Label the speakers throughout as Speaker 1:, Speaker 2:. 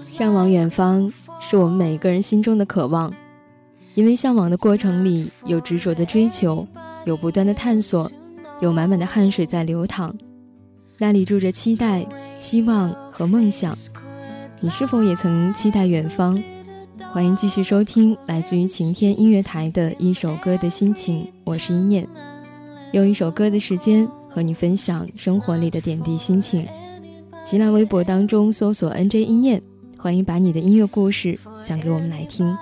Speaker 1: 向往远方是我们每一个人心中的渴望，因为向往的过程里有执着的追求，有不断的探索，有满满的汗水在流淌，那里住着期待、希望和梦想。你是否也曾期待远方？欢迎继续收听来自于晴天音乐台的一首歌的心情，我是一念，用一首歌的时间和你分享生活里的点滴心情。新浪微博当中搜索 “nj 一念”。欢迎把你的音乐故事讲给我们来听。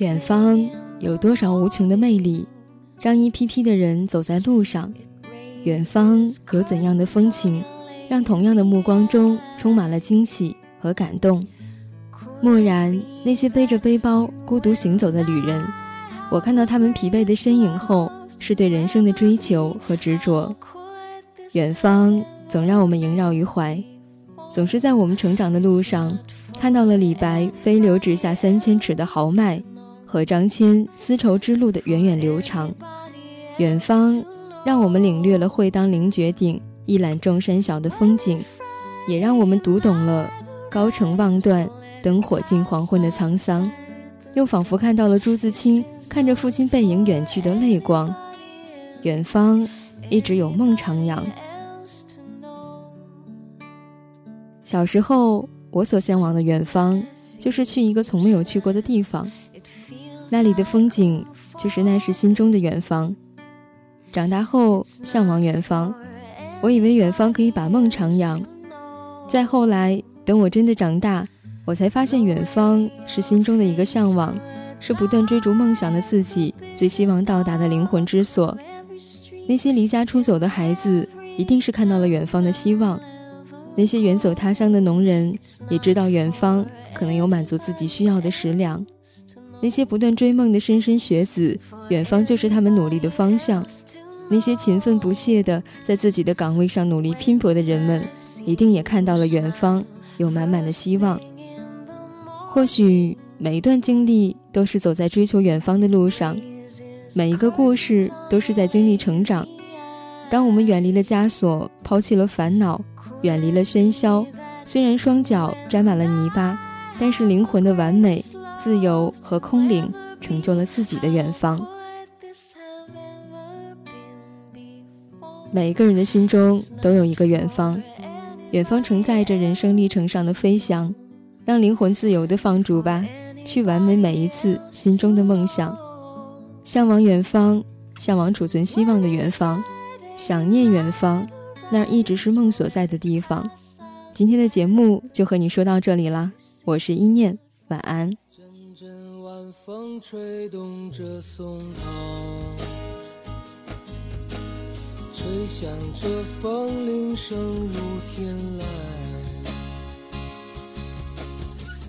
Speaker 1: 远方有多少无穷的魅力，让一批批的人走在路上？远方有怎样的风情，让同样的目光中充满了惊喜和感动？蓦然，那些背着背包孤独行走的旅人，我看到他们疲惫的身影后。是对人生的追求和执着，远方总让我们萦绕于怀，总是在我们成长的路上，看到了李白“飞流直下三千尺”的豪迈，和张骞丝绸之路的源远流长。远方让我们领略了“会当凌绝顶，一览众山小”的风景，也让我们读懂了“高城望断，灯火尽黄昏”的沧桑，又仿佛看到了朱自清看着父亲背影远去的泪光。远方一直有梦徜徉。小时候，我所向往的远方，就是去一个从没有去过的地方，那里的风景就是那时心中的远方。长大后，向往远方，我以为远方可以把梦徜徉。再后来，等我真的长大，我才发现远方是心中的一个向往，是不断追逐梦想的自己最希望到达的灵魂之所。那些离家出走的孩子，一定是看到了远方的希望；那些远走他乡的农人，也知道远方可能有满足自己需要的食粮；那些不断追梦的莘莘学子，远方就是他们努力的方向；那些勤奋不懈的在自己的岗位上努力拼搏的人们，一定也看到了远方有满满的希望。或许每一段经历都是走在追求远方的路上。每一个故事都是在经历成长。当我们远离了枷锁，抛弃了烦恼，远离了喧嚣，虽然双脚沾满了泥巴，但是灵魂的完美、自由和空灵，成就了自己的远方。每一个人的心中都有一个远方，远方承载着人生历程上的飞翔，让灵魂自由的放逐吧，去完美每一次心中的梦想。向往远方，向往储存希望的远方，想念远方，那儿一直是梦所在的地方。今天的节目就和你说到这里啦，我是一念，晚安。阵阵晚风吹动着松涛，吹响着风铃声如天籁。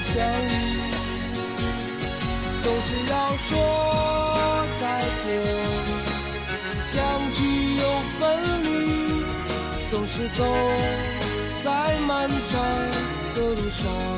Speaker 1: 相遇。总是要说再见，相聚又分离，总是走在漫长的路上。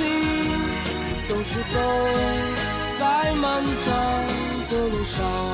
Speaker 2: 是走在漫长的路上。